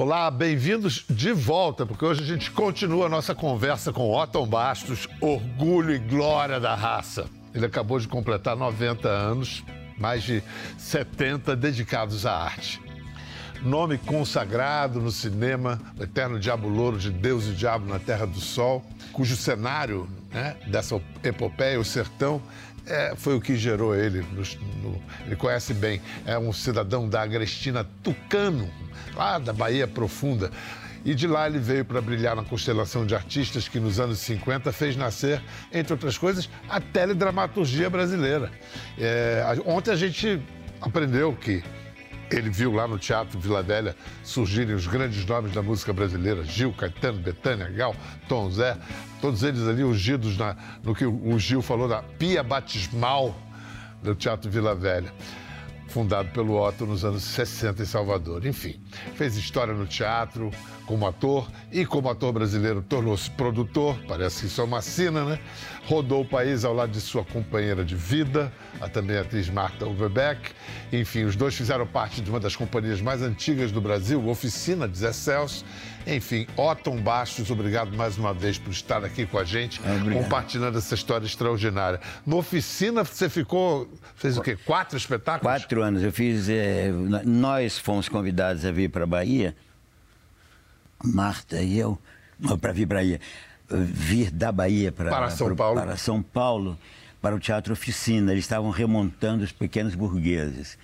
Olá, bem-vindos de volta, porque hoje a gente continua a nossa conversa com Otton Bastos, orgulho e glória da raça. Ele acabou de completar 90 anos, mais de 70 dedicados à arte. Nome consagrado no cinema, o eterno Diabo Louro de Deus e Diabo na Terra do Sol, cujo cenário né, dessa epopeia, o sertão, é, foi o que gerou ele. No, no, ele conhece bem, é um cidadão da Agrestina Tucano, lá da Bahia Profunda. E de lá ele veio para brilhar na constelação de artistas que nos anos 50 fez nascer, entre outras coisas, a teledramaturgia brasileira. É, ontem a gente aprendeu que ele viu lá no Teatro Vila Velha surgirem os grandes nomes da música brasileira: Gil, Caetano, Betânia, Gal, Tom Zé, todos eles ali ungidos na, no que o Gil falou da pia batismal do Teatro Vila Velha fundado pelo Otto nos anos 60 em Salvador. Enfim, fez história no teatro como ator e como ator brasileiro tornou-se produtor, parece que isso é uma sina, né? Rodou o país ao lado de sua companheira de vida, a também atriz Marta Overbeck. Enfim, os dois fizeram parte de uma das companhias mais antigas do Brasil, Oficina de Zé Celso. Enfim, Otton Bastos, obrigado mais uma vez por estar aqui com a gente, é, compartilhando essa história extraordinária. Na oficina, você ficou, fez o quê? Quatro espetáculos? Quatro anos. Eu fiz. É, nós fomos convidados a vir para a Bahia, Marta e eu, para vir para a Bahia, vir da Bahia para, para São Paulo. Para São Paulo, para o Teatro Oficina. Eles estavam remontando os pequenos burgueses.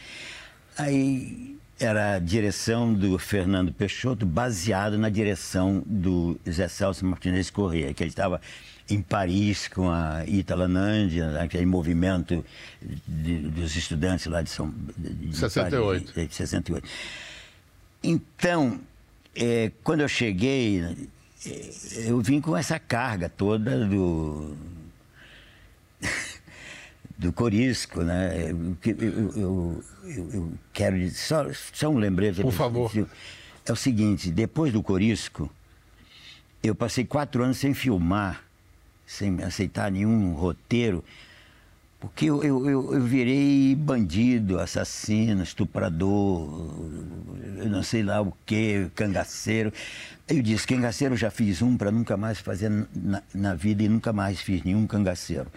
Aí era a direção do Fernando Peixoto, baseado na direção do Zé Celso Martinez Corrêa, que ele estava em Paris com a Italanândia, aquele movimento de, dos estudantes lá de São de 68. Paris, de 68. Então, é, quando eu cheguei, eu vim com essa carga toda do do Corisco, né? Eu, eu, eu, eu quero dizer, só, só um lembrete. Por favor. É o seguinte, depois do Corisco, eu passei quatro anos sem filmar, sem aceitar nenhum roteiro, porque eu, eu, eu, virei bandido, assassino, estuprador, eu não sei lá o que, cangaceiro. Eu disse, cangaceiro eu já fiz um para nunca mais fazer na, na vida e nunca mais fiz nenhum cangaceiro.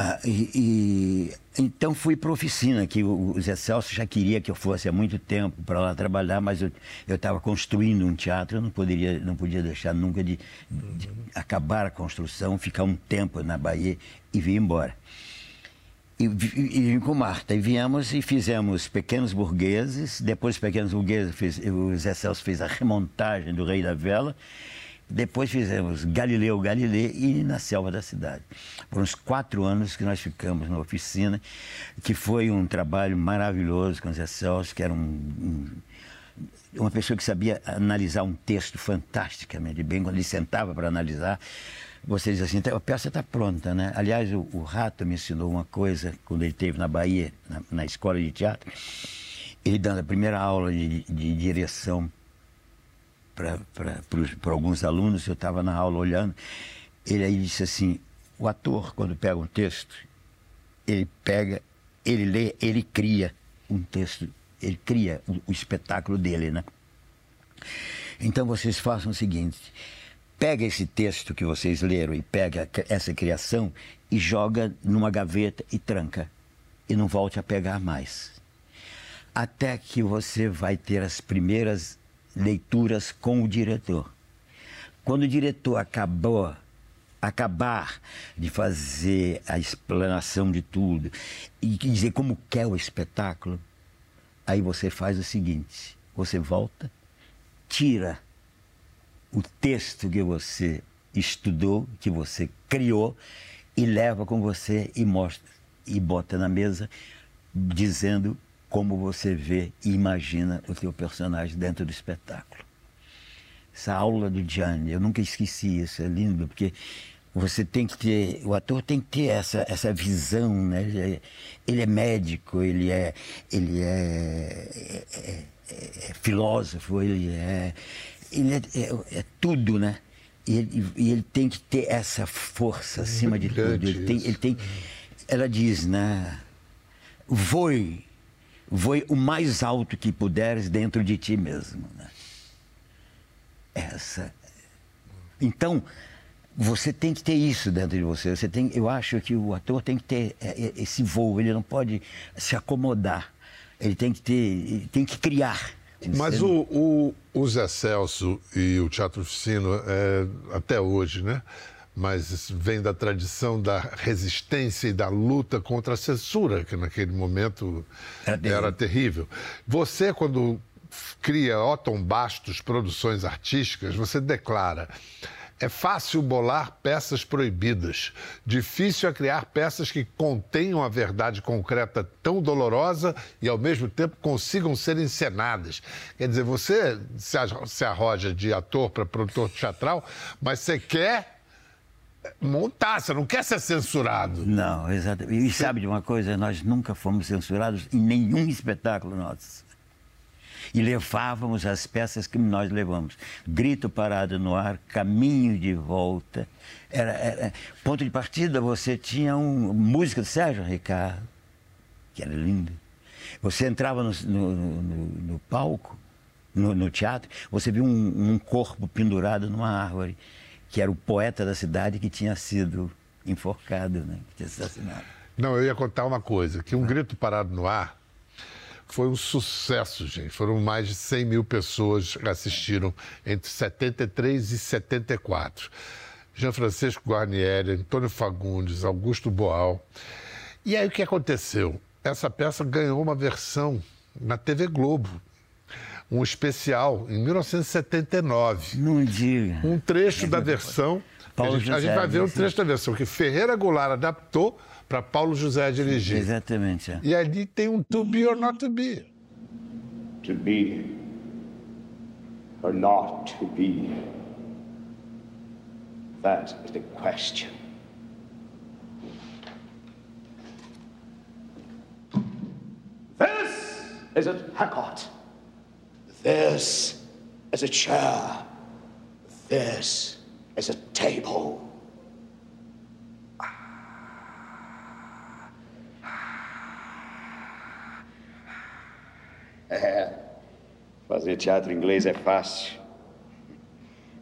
Ah, e, e, então fui para oficina, que o, Zé Celso já queria que eu fosse há muito tempo para lá trabalhar, mas eu estava construindo um teatro, eu não, poderia, não podia deixar nunca de, de, acabar a construção, ficar um tempo na Bahia e vir embora. E, e, vim com Marta, e viemos e fizemos Pequenos Burgueses, depois Pequenos Burgueses, o Zé Celso fez a remontagem do Rei da Vela, depois fizemos Galileu Galilei e Na Selva da Cidade. Foram uns quatro anos que nós ficamos na oficina, que foi um trabalho maravilhoso com o Zé Celso, que era um, um, uma pessoa que sabia analisar um texto fantasticamente bem. Quando ele sentava para analisar, você diz assim, a peça está pronta, né? Aliás, o, o, Rato me ensinou uma coisa, quando ele esteve na Bahia, na, na escola de teatro, ele dando a primeira aula de, de direção para alguns alunos, eu estava na aula olhando, ele aí disse assim, o ator, quando pega um texto, ele pega, ele lê, ele cria um texto, ele cria o, o espetáculo dele, né? Então vocês façam o seguinte, pega esse texto que vocês leram e pega essa criação e joga numa gaveta e tranca. E não volte a pegar mais. Até que você vai ter as primeiras leituras com o diretor. Quando o diretor acabou, acabar de fazer a explanação de tudo e dizer como quer o espetáculo, aí você faz o seguinte: você volta, tira o texto que você estudou, que você criou e leva com você e mostra e bota na mesa dizendo como você vê e imagina o teu personagem dentro do espetáculo. Essa aula do Gianni, eu nunca esqueci isso, é lindo, porque você tem que ter, o ator tem que ter essa, essa visão, né? Ele é, ele é médico, ele é, ele é, é, é, é filósofo, ele é, ele é, é, é tudo, né? E ele, e ele, tem que ter essa força acima de tudo. Ele tem, ele tem, ela diz, né? Voe voe o mais alto que puderes dentro de ti mesmo. Né? Essa. Então, você tem que ter isso dentro de você. Você tem, eu acho que o ator tem que ter é, é, esse voo, ele não pode se acomodar. Ele tem que ter, ele tem que criar. Mas o, o, o Zé Celso e o Teatro Oficina, é, até hoje, né? Mas vem da tradição da resistência e da luta contra a censura, que naquele momento era terrível. Era terrível. Você, quando cria Otton Bastos Produções Artísticas, você declara é fácil bolar peças proibidas. Difícil é criar peças que contenham a verdade concreta tão dolorosa e, ao mesmo tempo, consigam ser encenadas. Quer dizer, você se arroja de ator para produtor teatral, mas você quer montar, você não quer ser censurado. Não, exatamente. E sabe de uma coisa? Nós nunca fomos censurados em nenhum espetáculo nosso e levávamos as peças que nós levamos. Grito parado no ar, caminho de volta. Era, era ponto de partida, você tinha um, música do Sérgio Ricardo, que era lindo. Você entrava no, no, no, no palco, no, teatro, você viu um, um corpo pendurado numa árvore, que era o poeta da cidade que tinha sido enforcado, né? que tinha assassinado. Não, eu ia contar uma coisa, que um grito parado no ar foi um sucesso, gente. Foram mais de 100 mil pessoas que assistiram entre 73 e 74. Jean Francisco Guarnieri, Antônio Fagundes, Augusto Boal. E aí o que aconteceu? Essa peça ganhou uma versão na TV Globo. Um especial em 1979. Não diga. Um trecho da versão. Paulo a gente, José, a gente vai ver um trecho da versão que Ferreira Goulart adaptou para Paulo José dirigir. Exatamente. É. E ali tem um to be or not to be. To be or not to be. That is the question. This is a Hackott. This is a chair. This is a table. É. Fazer teatro inglês é fácil.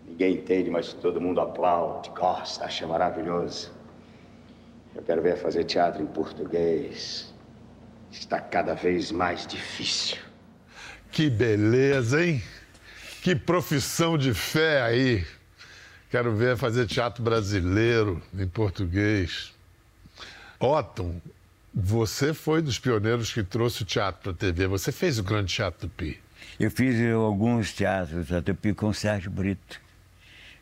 Ninguém entende, mas todo mundo aplaude, gosta, acha maravilhoso. Eu quero ver fazer teatro em português. Está cada vez mais difícil. Que beleza, hein? Que profissão de fé aí. Quero ver fazer teatro brasileiro em português. Otton, você foi dos pioneiros que trouxe o teatro para a TV. Você fez o Grande Teatro Tupi. Eu fiz alguns teatros da Tupi com Sérgio Brito.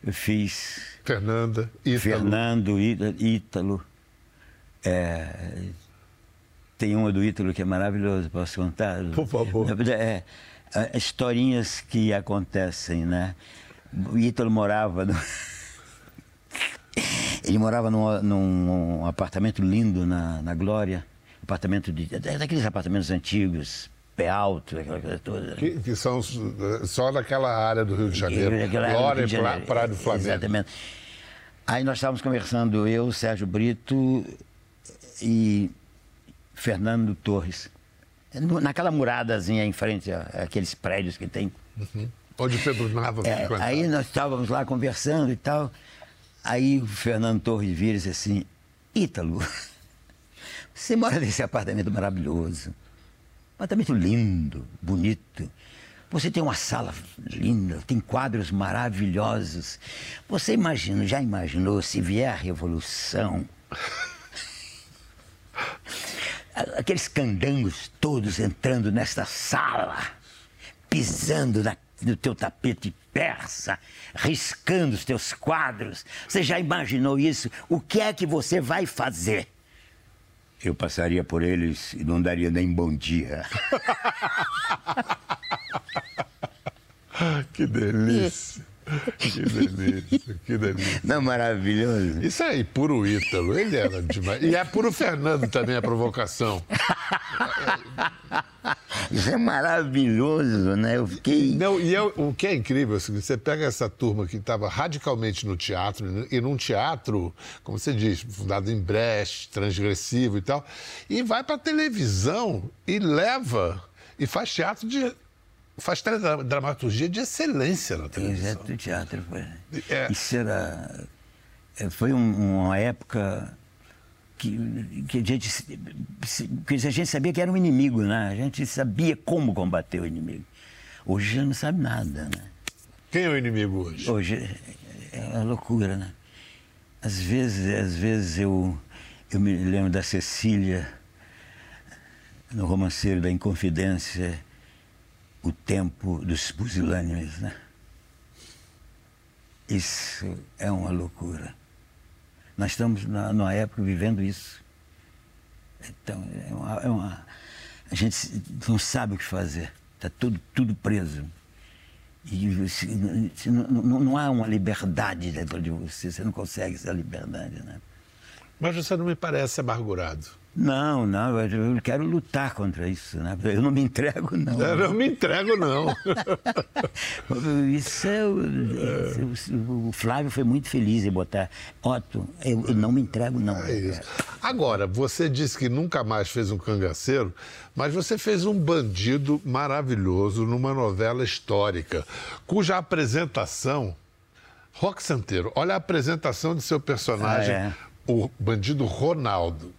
Eu fiz. Fernanda, Ítalo. Fernando, Ítalo. É, tem uma do Ítalo que é maravilhosa, posso contar? Por favor. É, é, historinhas que acontecem, né? O Ítalo morava no... Ele morava num, num apartamento lindo na, na Glória, apartamento de, daqueles apartamentos antigos, pé alto, aquela coisa toda. Que, que são só naquela área do Rio de Janeiro. Glória e Praia do Flamengo. Exatamente. Aí nós estávamos conversando, eu, Sérgio Brito e Fernando Torres. Naquela muradazinha em frente àqueles prédios que tem. Uhum. Onde Pedro Nava é, Aí nós estávamos lá conversando e tal. Aí o Fernando Torres vira e disse assim, Ítalo, você mora nesse apartamento maravilhoso, apartamento lindo, bonito. Você tem uma sala linda, tem quadros maravilhosos. Você imagina, já imaginou se vier a revolução? Aqueles candangos todos entrando nesta sala, pisando na no teu tapete persa, riscando os teus quadros. Você já imaginou isso? O que é que você vai fazer? Eu passaria por eles e não daria nem bom dia. que delícia. Que delícia, que delícia. Não, maravilhoso. Isso aí, puro Ítalo, ele era demais. E é puro Fernando também a provocação. Isso é maravilhoso, né? Eu fiquei. Não, e eu, o que é incrível é seguinte: você pega essa turma que estava radicalmente no teatro, e num teatro, como você diz, fundado em Brecht, transgressivo e tal, e vai para televisão e leva, e faz teatro de. Faz dramaturgia de excelência na televisão. Exato, teatro. Foi. É. Isso era. é, Foi um- uma época que, que, a gente, que a gente sabia que era um inimigo, né? A gente sabia como combater o inimigo. Hoje já não sabe nada, né? Quem é o inimigo hoje? Hoje é uma loucura, né? Às vezes, às vezes eu, eu me lembro da Cecília, no romanceiro da Inconfidência, o tempo dos pusilânimes, né? Isso é uma loucura. Nós estamos na, numa época vivendo isso. Então, é uma, é uma- a gente se- não sabe o que fazer. Está tudo, tudo preso. E você- você não, não- não há uma liberdade dentro de você, você não consegue essa liberdade, né? Mas você não me parece amargurado. Não, não, eu quero lutar contra isso, né? Eu não me entrego, não. Eu não me entrego, não. Isso é. o- o- O Flávio foi muito feliz em botar. Otto, eu, eu não me entrego, não. É isso. Agora, você disse que nunca mais fez um cangaceiro, mas você fez um bandido maravilhoso numa novela histórica, cuja apresentação. Rock Santeiro, olha a apresentação de seu personagem, Ah, é. O bandido Ronaldo.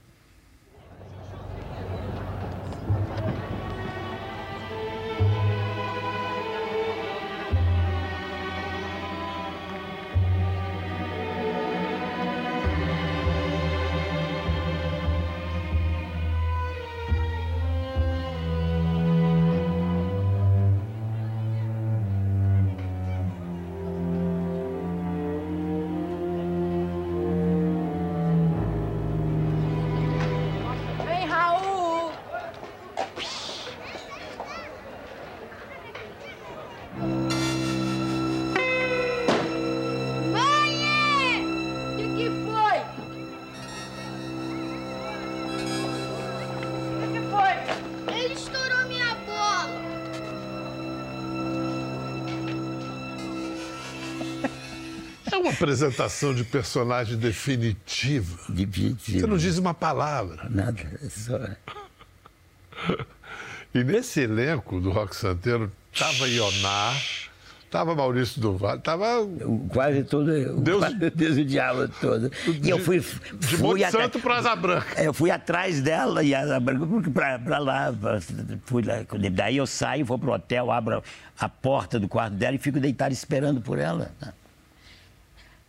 Uma apresentação de personagem definitiva. Definitivo. Você não diz uma palavra. Nada, é só. E nesse elenco do Rock Santeiro estava Ionar, estava Maurício estava o- Quase todo. Deus- quase Deus o diabo todo. E eu fui. de fui Monte Santo para Asa Branca. É, Eu fui atrás dela e ela pra, pra lá, pra- fui lá. Daí eu saio, vou pro hotel, abro a porta do quarto dela e fico deitado esperando por ela. né?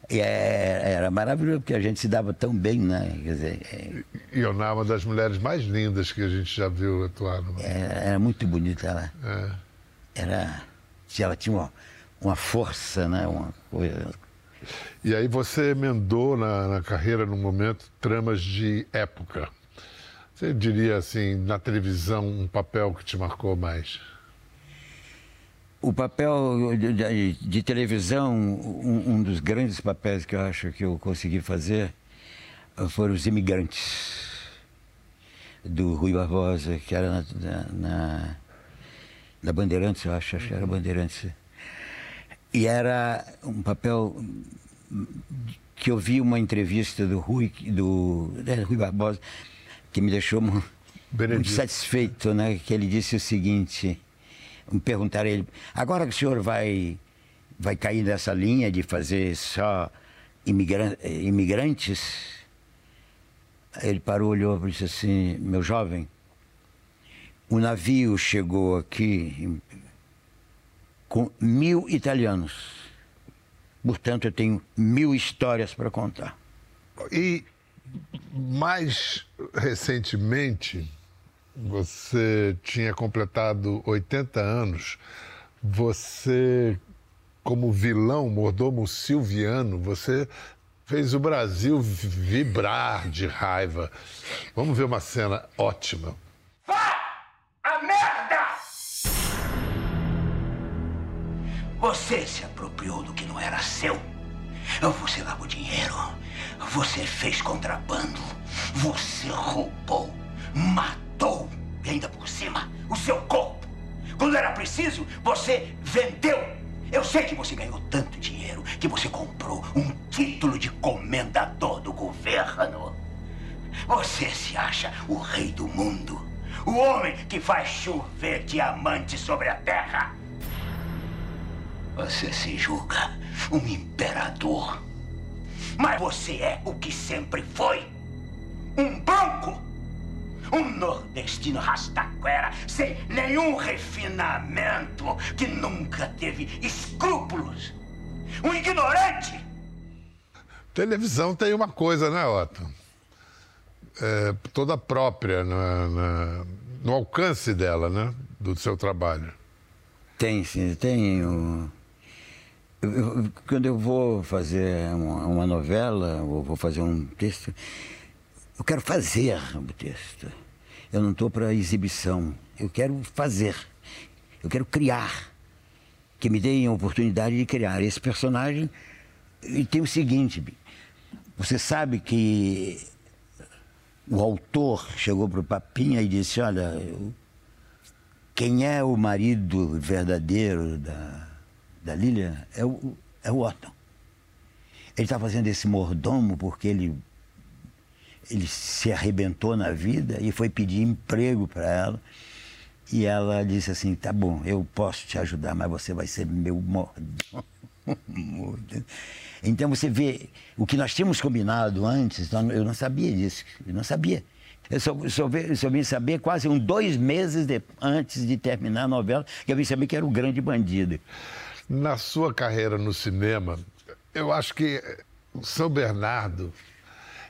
E é- era maravilhoso, porque a gente se dava tão bem, né? Quer dizer, é, Ionar é uma das mulheres mais lindas que a gente já viu atuar. No... era, era muito bonita ela. É. Era, ela tinha uma, uma força, né? Uma coisa. E aí você emendou na, na carreira, num momento, tramas de época. Você diria assim, na televisão, um papel que te marcou mais? O papel de, de- televisão, um, um dos grandes papéis que eu acho que eu consegui fazer eh, foram os imigrantes do Rui Barbosa, que era na, na, na- Bandeirantes, eu acho, acho que era Bandeirantes. E era um papel que eu vi uma entrevista do Rui, do é, Rui Barbosa, que me deixou mu- muito Benedito. satisfeito, né? Que ele disse o seguinte, perguntaram a ele, agora que o senhor vai, vai cair nessa linha de fazer só imigran- imigrantes, ele parou, olhou e disse assim, meu jovem, o navio chegou aqui com mil italianos. Portanto, eu tenho mil histórias para contar. E mais recentemente, você tinha completado 80 anos. Você, como vilão, mordomo silviano, você fez o Brasil vi- vibrar de raiva. Vamos ver uma cena ótima. A merda! Você se apropriou do que não era seu. Você lavou dinheiro. Você fez contrabando. Você roubou. Matou. E ainda por cima, o seu corpo preciso, você vendeu. Eu sei que você ganhou tanto dinheiro que você comprou um título de comendador do governo. Você se acha o rei do mundo, o homem que faz chover diamantes sobre a terra. Você se julga um imperador. Mas você é o que sempre foi: um bronco. Um nordestino rastaquera, sem nenhum refinamento, que nunca teve escrúpulos. Um ignorante. Televisão tem uma coisa, né, Otto? É, toda própria na, na, no alcance dela, né? Do seu trabalho. Tem, sim, tem. o- eu- eu- quando eu vou fazer uma, uma novela, ou vou fazer um texto, eu quero fazer o texto. Eu não estou para exibição. Eu quero fazer. Eu quero criar. Que me deem a oportunidade de criar. Esse personagem. E tem o seguinte: você sabe que o autor chegou para o Papinha e disse: Olha, quem é o marido verdadeiro da, da Lilian é o, é o Otton. Ele está fazendo esse mordomo porque ele, ele se arrebentou na vida e foi pedir emprego para ela. E ela disse assim: tá bom, eu posso te ajudar, mas você vai ser meu mordomo. Então você vê, o que nós tínhamos combinado antes, eu não sabia disso, eu não sabia. Eu só, só, só vim saber quase um dois meses de- antes de terminar a novela, que eu vim saber que era o grande bandido. Na sua carreira no cinema, eu acho que São Bernardo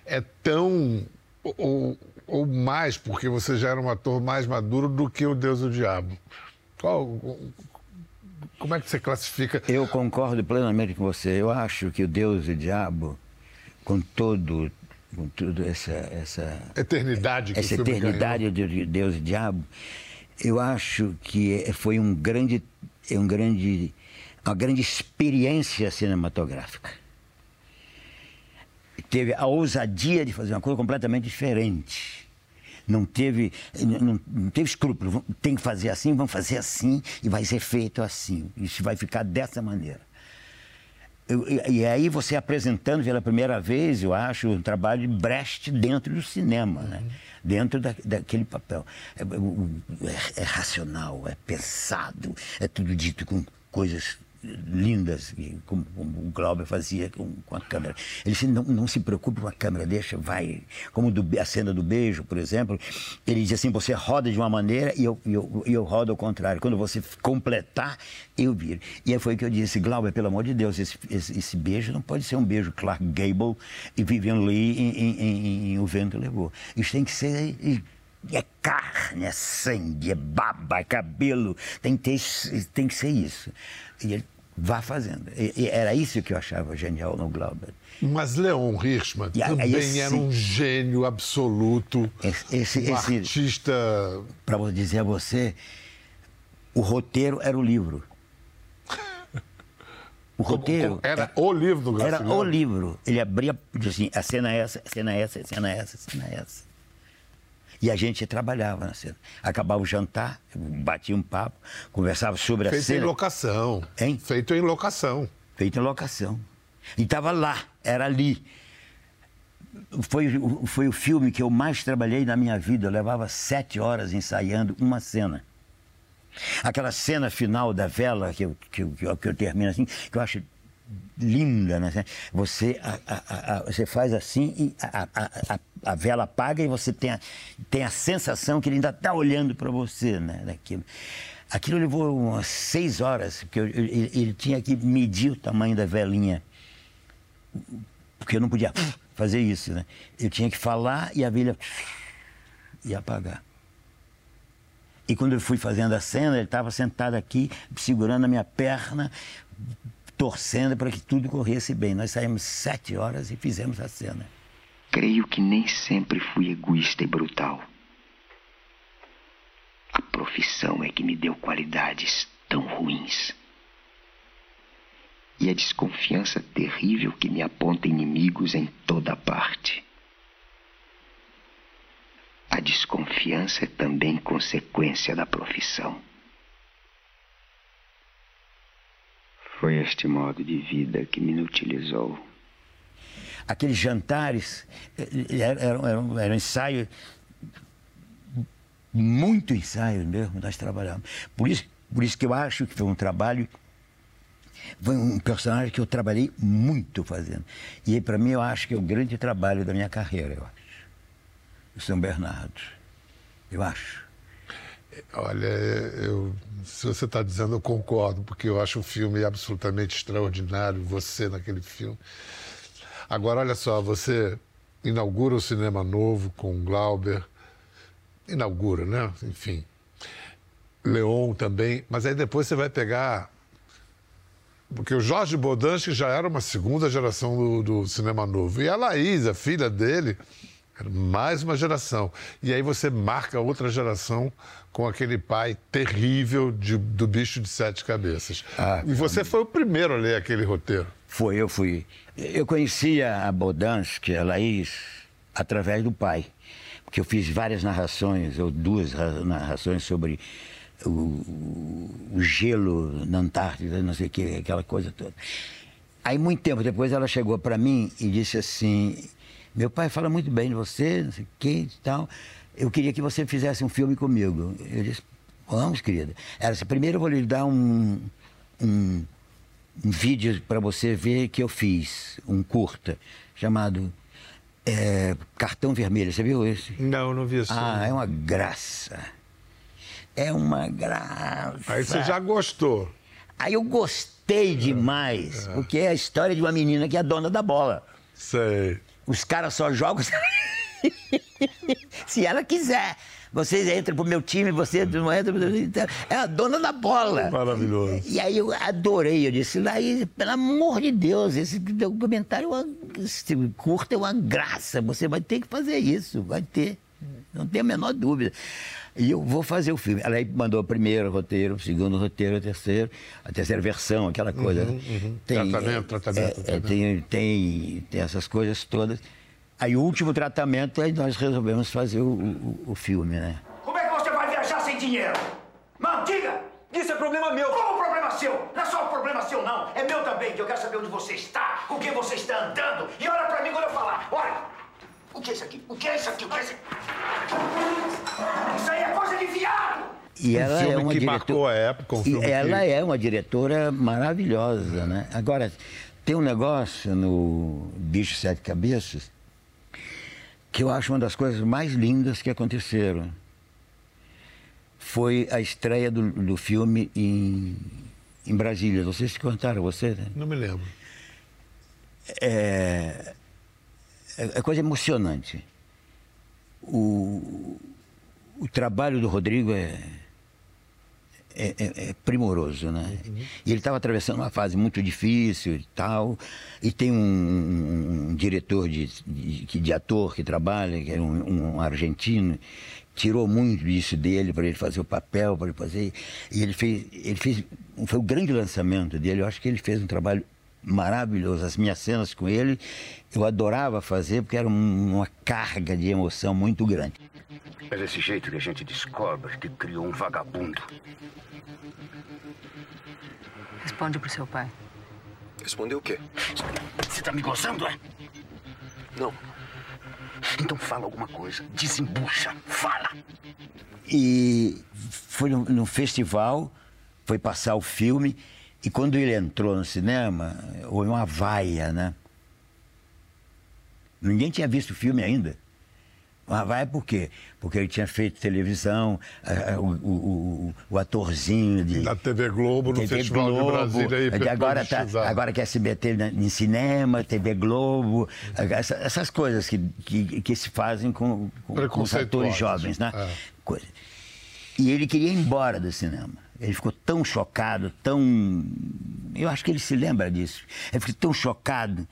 é tão. Ou, ou mais, porque você já era um ator mais maduro do que o Deus e o Diabo. Qual, como é que você classifica? Eu concordo plenamente com você. Eu acho que o Deus e o Diabo, com todo, com tudo essa, essa Eternidade que essa eternidade de Deus e Diabo, eu acho que foi um grande, é um grande, uma grande experiência cinematográfica. Teve a ousadia de fazer uma coisa completamente diferente. Não teve, não, não teve escrúpulo. Tem que fazer assim, vamos fazer assim e vai ser feito assim. Isso vai ficar dessa maneira. Eu- e, e aí você apresentando pela primeira vez, eu acho, um trabalho de Brecht dentro do cinema, né? dentro da, daquele papel. É, é- é racional, é pesado, é tudo dito com coisas lindas, como, como o Glauber fazia com, com a câmera. Ele disse, não, não se preocupe com a câmera, deixa, vai. Como do- a cena do beijo, por exemplo, ele diz assim, você roda de uma maneira e eu, eu, eu rodo ao contrário. Quando você completar, eu viro. E aí foi que eu disse, Glauber, pelo amor de Deus, esse, esse, esse beijo não pode ser um beijo Clark Gable e Vivian Lee em, em- em- em O Vento Levou. Isso tem que ser... É carne, é sangue, é baba, é cabelo. Tem que, ter, tem que ser isso. E ele vá fazendo. E- e era isso que eu achava genial no Glauber. Mas Leon Hirschman E também esse- era um gênio absoluto. Esse- esse- um artista. Para dizer a você, o roteiro era o livro. O roteiro Era o livro do era Graciliano. o livro. Ele abria, dizia assim, a cena é essa, a cena é essa, a cena é essa, a cena é essa. E a gente trabalhava na cena. Acabava o jantar, batia um papo, conversava sobre a Feito em cena. locação. Hein? Feito em locação. feito em locação. E estava lá, era ali. Foi, o- foi o filme que eu mais trabalhei na minha vida. Eu levava sete horas ensaiando uma cena. Aquela cena final da vela, que eu, que eu, que eu, que eu termino assim, que eu acho linda, né? Você, a- a- a- você faz assim e a, vela apaga e você tem a, tem a sensação que ele ainda está olhando para você, né? Daquilo. Aquilo levou umas seis horas, porque eu- ele tinha que medir o tamanho da velinha. Porque eu não podia fazer isso, né? Eu tinha que falar e a velha ia apagar. E quando eu fui fazendo a cena, ele estava sentado aqui, segurando a minha perna, torcendo para que tudo corresse bem. Nós saímos sete horas e fizemos a cena. Creio que nem sempre fui egoísta e brutal. A profissão é que me deu qualidades tão ruins. E a desconfiança terrível que me aponta inimigos em toda parte. A desconfiança é também consequência da profissão. Foi este modo de vida que me inutilizou. Aqueles jantares eh, eram, eram, eram, eram ensaios, muito ensaio mesmo, nós trabalhamos. Por isso, por isso que eu acho que foi um trabalho, foi um personagem que eu trabalhei muito fazendo. E para mim eu acho que é o grande trabalho da minha carreira, eu acho. O São Bernardo. Eu acho. Olha, eu, se você está dizendo, eu concordo, porque eu acho o filme absolutamente extraordinário, você naquele filme. Agora, olha só, você inaugura o cinema novo com Glauber, inaugura, né? Enfim. Leon também, mas aí depois você vai pegar. Porque o Jorge Bodansky já era uma segunda geração do, do cinema novo. E a Laís, a filha dele, mais uma geração. E aí você marca outra geração com aquele pai terrível de, do bicho de sete cabeças. Ah, e você foi o primeiro a ler aquele roteiro. Foi, eu fui. Eu conhecia a Bodansky, a Laís, através do pai. Porque eu fiz várias narrações, ou duas ra- narrações sobre o, o- o gelo na Antártida, não sei o que, aquela coisa toda. Aí, muito tempo depois, ela chegou para mim e disse assim: Meu pai fala muito bem de você, não sei o que e tal. Eu queria que você fizesse um filme comigo. Eu disse: Vamos, querida. Ela disse: Primeiro eu vou lhe dar um, um, um vídeo para você ver que eu fiz, um curta, chamado é, Cartão Vermelho. Você viu esse? Não, não vi isso. Ah, é uma graça. É uma graça. Aí você já gostou. Aí eu gostei demais, porque é a história de uma menina que é dona da bola. Sei. Os caras só jogam se ela quiser. Vocês entram pro meu time, você não entra pro meu time. É a dona da bola. Maravilhoso. E aí eu adorei, eu disse, Laís, pelo amor de Deus, esse documentário, é uma- curta é uma graça, você vai ter que fazer isso, vai ter, não tem a menor dúvida. E eu vou fazer o filme. Ela aí mandou o primeiro roteiro, o segundo roteiro, o terceiro, a terceira versão, aquela coisa. né? Tratamento, tratamento, é, tratamento. tem, tem, tem essas coisas todas. Aí o último tratamento, aí nós resolvemos fazer o, o, o filme, né? Como é que você vai viajar sem dinheiro? Não, diga! Isso é problema meu. Como problema seu? Não é só um problema seu, não. É meu também, que eu quero saber onde você está, com quem você está andando. E olha pra mim quando eu falar. Olha! O que é isso aqui? O que é isso aqui? O que é isso aqui? Isso aí é coisa de viado! E Um ela é uma que diretora- marcou a época, um E filme ela que- é uma diretora maravilhosa, né? Agora, tem um negócio no Bicho Sete Cabeças que eu acho uma das coisas mais lindas que aconteceram. Foi a estreia do, do filme em, em Brasília. Não sei se contaram a você, né? Não me lembro. é, é coisa emocionante. O, o trabalho do Rodrigo é, é, é- é primoroso, né? E ele estava atravessando uma fase muito difícil e tal, e tem um, um- um diretor de, de, de ator que trabalha, que é um, um argentino, tirou muito disso dele para ele fazer o papel, para ele fazer. E ele fez, ele fez, foi o grande lançamento dele. Eu acho que ele fez um trabalho maravilhoso. As minhas cenas com ele, eu adorava fazer porque era um- uma carga de emoção muito grande. É desse jeito que a gente descobre que criou um vagabundo. Responde pro seu pai. Respondeu o quê? Você tá me gozando, é? Não. Então fala alguma coisa. Desembucha. Fala. E foi no, no festival, foi passar o filme, e quando ele entrou no cinema, houve uma vaia, né? Ninguém tinha visto o filme ainda. Uma vaia por quê? Porque ele tinha feito televisão, o, o- o- o atorzinho de. Na TV Globo, no TV Festival de Brasília, aí, agora, tá, agora se meter na- em cinema, TV Globo, essa- essas coisas que, que, que se fazem com, com, com os atores jovens, né? é. E ele queria ir embora do cinema. Ele ficou tão chocado, tão. Eu acho que ele se lembra disso. Ele ficou tão chocado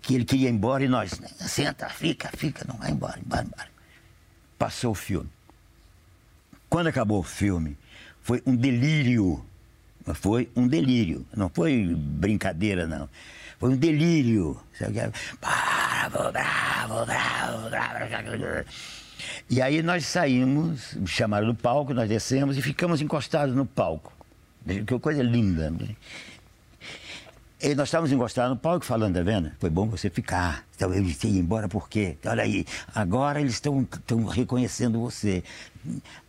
que ele queria ir embora e nós. Senta, fica, fica, não vai embora, embora, embora. Passou o filme. Quando acabou o filme, foi um delírio. Foi um delírio. Não foi brincadeira, não. Foi um delírio. Sabe? Bravo, bravo, bravo, bravo. E aí nós saímos, me chamaram do palco, nós descemos e ficamos encostados no palco. Que coisa linda. E nós estávamos encostados no palco falando, tá vendo? Foi bom você ficar. Então eu disse, embora por quê? Olha aí, agora eles estão reconhecendo você.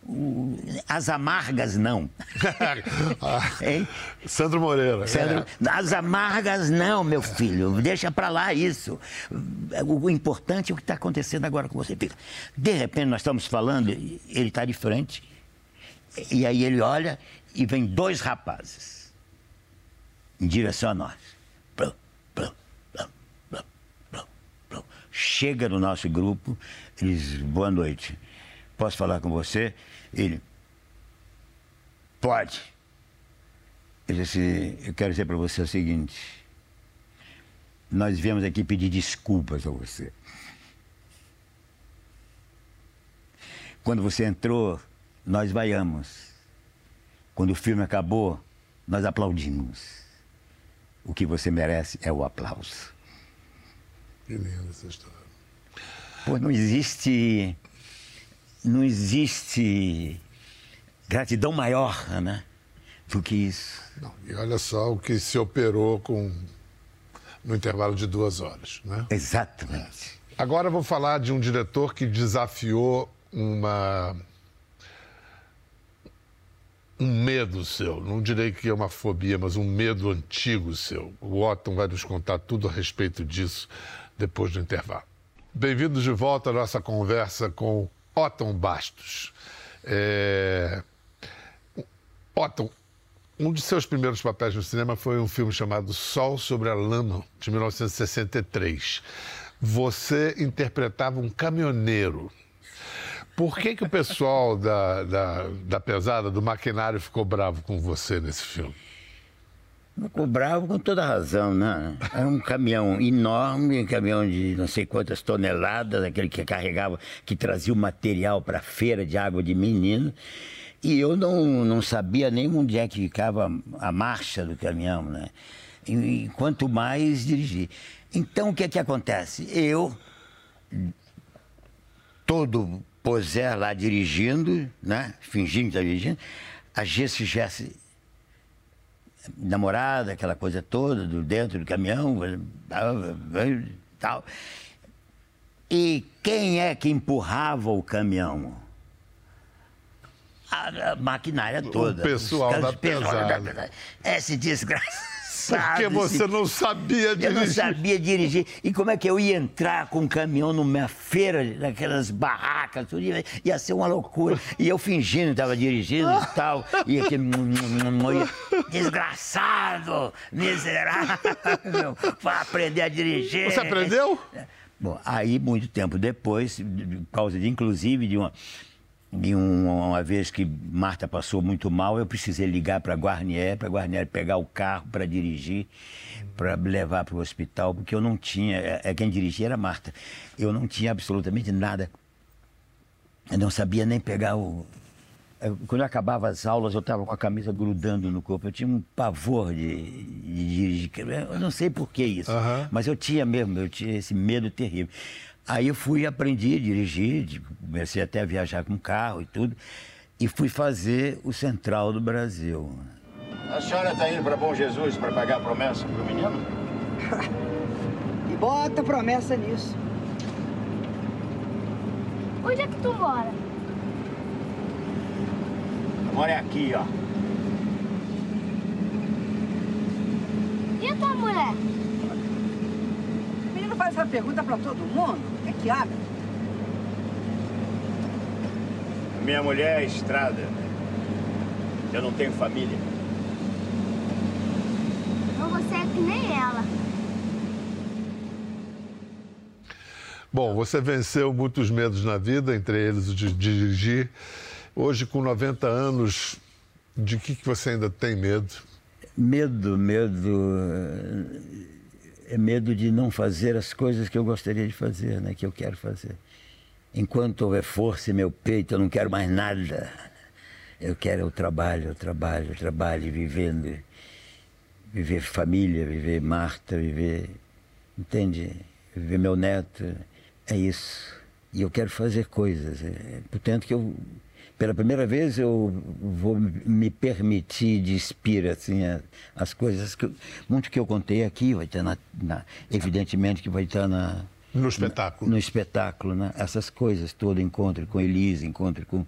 O- As amargas não. Hein? Sandro Moreira. Sandro, As amargas não, meu filho. Deixa pra lá isso. O, o importante é o que está acontecendo agora com você. De repente nós estamos falando, ele está de frente. E aí ele olha e vem dois rapazes em direção a nós. Plum, plum, plum. Chega no nosso grupo, eles, boa noite. Posso falar com você? Ele, pode. Ele disse eu quero dizer para você o seguinte. Nós viemos aqui pedir desculpas a você. Quando você entrou, nós vaiamos. Quando o filme acabou, nós aplaudimos. O que você merece é o aplauso. Que linda essa história. Pô, não existe. Não existe gratidão maior, né? Do que isso. Não, e olha só o que se operou com no intervalo de duas horas, né? Exatamente. Agora eu vou falar de um diretor que desafiou uma um medo seu. Não direi que é uma fobia, mas um medo antigo seu. O Otton vai nos contar tudo a respeito disso depois do intervalo. Bem-vindos de volta à nossa conversa com Otton Bastos. É... Otton, um de seus primeiros papéis no cinema foi um filme chamado Sol sobre a Lama, de 1963. Você interpretava um caminhoneiro. Por que, que o pessoal da, da, da pesada, do maquinário, ficou bravo com você nesse filme? Ficou bravo com toda razão, né? Era um caminhão enorme, um caminhão de não sei quantas toneladas, aquele que carregava, que trazia o material para a feira de água de menino. E eu não, não sabia nem onde é que ficava a marcha do caminhão, né? E, e quanto mais dirigir. Então o que é que acontece? Eu, todo poser lá dirigindo, né? Fingindo que está dirigindo, a Jesse Jesse namorada, aquela coisa toda, do dentro do caminhão, tal. E quem é que empurrava o caminhão? A, a maquinária toda. pessoal Os da pessoal pesada. Esse desgraçado. Porque você não sabia Eu não dirigir. sabia dirigir. E como é que eu ia entrar com um caminhão numa feira, naquelas barracas, tudo, ia, ia ser uma loucura. E eu fingindo que estava dirigindo e tal. E aquele. Desgraçado, miserável, vai aprender a dirigir. Você aprendeu? Bom, aí, muito tempo depois, por causa de, inclusive, de uma. Um- uma vez que Marta passou muito mal, eu precisei ligar para Guarnier, para Guarnier pegar o carro para dirigir, para levar para o hospital, porque eu não tinha. É, é quem dirigia era Marta. Eu não tinha absolutamente nada. Eu não sabia nem pegar o. eu- Quando eu acabava as aulas, eu estava com a camisa grudando no corpo. Eu tinha um pavor de, dirigir. Eu não sei por que isso, Aham. mas eu tinha mesmo, eu tinha esse medo terrível. Aí eu fui, aprendi a dirigir, comecei até a viajar com carro e tudo, e fui fazer o Central do Brasil. A senhora está indo para Bom Jesus para pagar a promessa pro menino? E bota promessa nisso. Onde é que tu mora? Mora aqui, ó. E a tua mulher? Faz essa pergunta pra todo mundo. O que é que abre? Minha mulher é estrada. Eu não tenho família. Então você é que nem ela. Bom, você venceu muitos medos na vida, entre eles o de dirigir. Hoje, com 90 anos, de que, que você ainda tem medo? Medo, medo. É medo de não fazer as coisas que eu gostaria de fazer, né? Que eu quero fazer. Enquanto houver força em meu peito, eu não quero mais nada. Eu quero o trabalho, o trabalho, o trabalho, vivendo. Viver família, viver Marta, viver. Entende? Viver meu neto. É isso. E eu quero fazer coisas. É, portanto, que eu, pela primeira vez eu vou me permitir despir assim a- as coisas que muito que eu contei aqui vai estar na, na- evidentemente que vai estar na No espetáculo. no espetáculo, né? Essas coisas todas, encontro com Elise, encontro com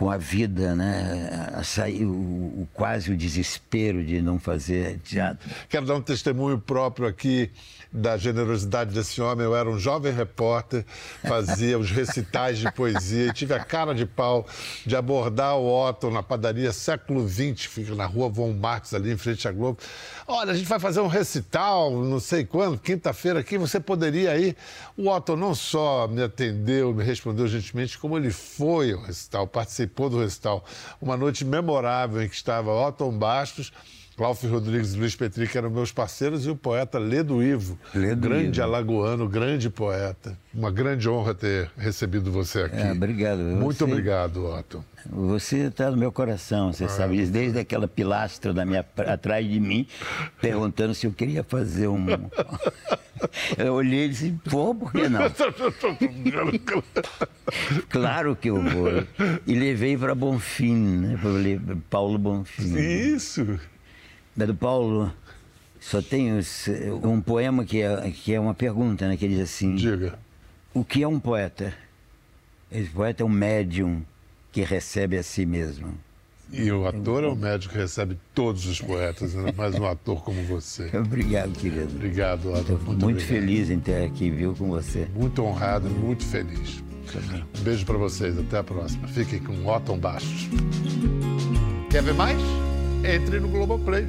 com a vida, né? A sair, o, o- quase o desespero de não fazer teatro. Quero dar um testemunho próprio aqui da generosidade desse homem. Eu era um jovem repórter, fazia os recitais de poesia e tive a cara de pau de abordar o Otto na padaria século XX, fica na rua Von Marcos, ali em frente à Globo. Olha, a gente vai fazer um recital, não sei quando, quinta-feira aqui, você poderia ir. O Otto não só me atendeu, me respondeu gentilmente, como ele foi ao recital, participou do recital. Uma noite memorável em que estava Otton Bastos, Cláudio Rodrigues e Luiz Petri, que eram meus parceiros, e o poeta Ledo Ivo, Ledo grande Ivo. alagoano, grande poeta. Uma grande honra ter recebido você aqui. É, obrigado. Muito Você- obrigado, Otto. Você está no meu coração, você sabe disso, desde aquela pilastra da minha, atrás de mim, perguntando se eu queria fazer um. Eu olhei e disse, pô, por que não? Claro que eu vou. E levei para Bonfim, né? Paulo Bonfim. Isso. Da do Paulo, só tem os- um poema que é, que é uma pergunta, né? Que diz assim: Diga. O que é um poeta? Esse poeta é um médium que recebe a si mesmo. E o ator é o médico que recebe todos os poetas, ainda mais um ator como você. Obrigado, querido. Obrigado, Otto. Muito, Muito, obrigado. feliz em ter aqui, viu, com você. Muito honrado e muito feliz. Um beijo para vocês. Até a próxima. Fiquem com Otton Bastos. Quer ver mais? Entre no Globoplay.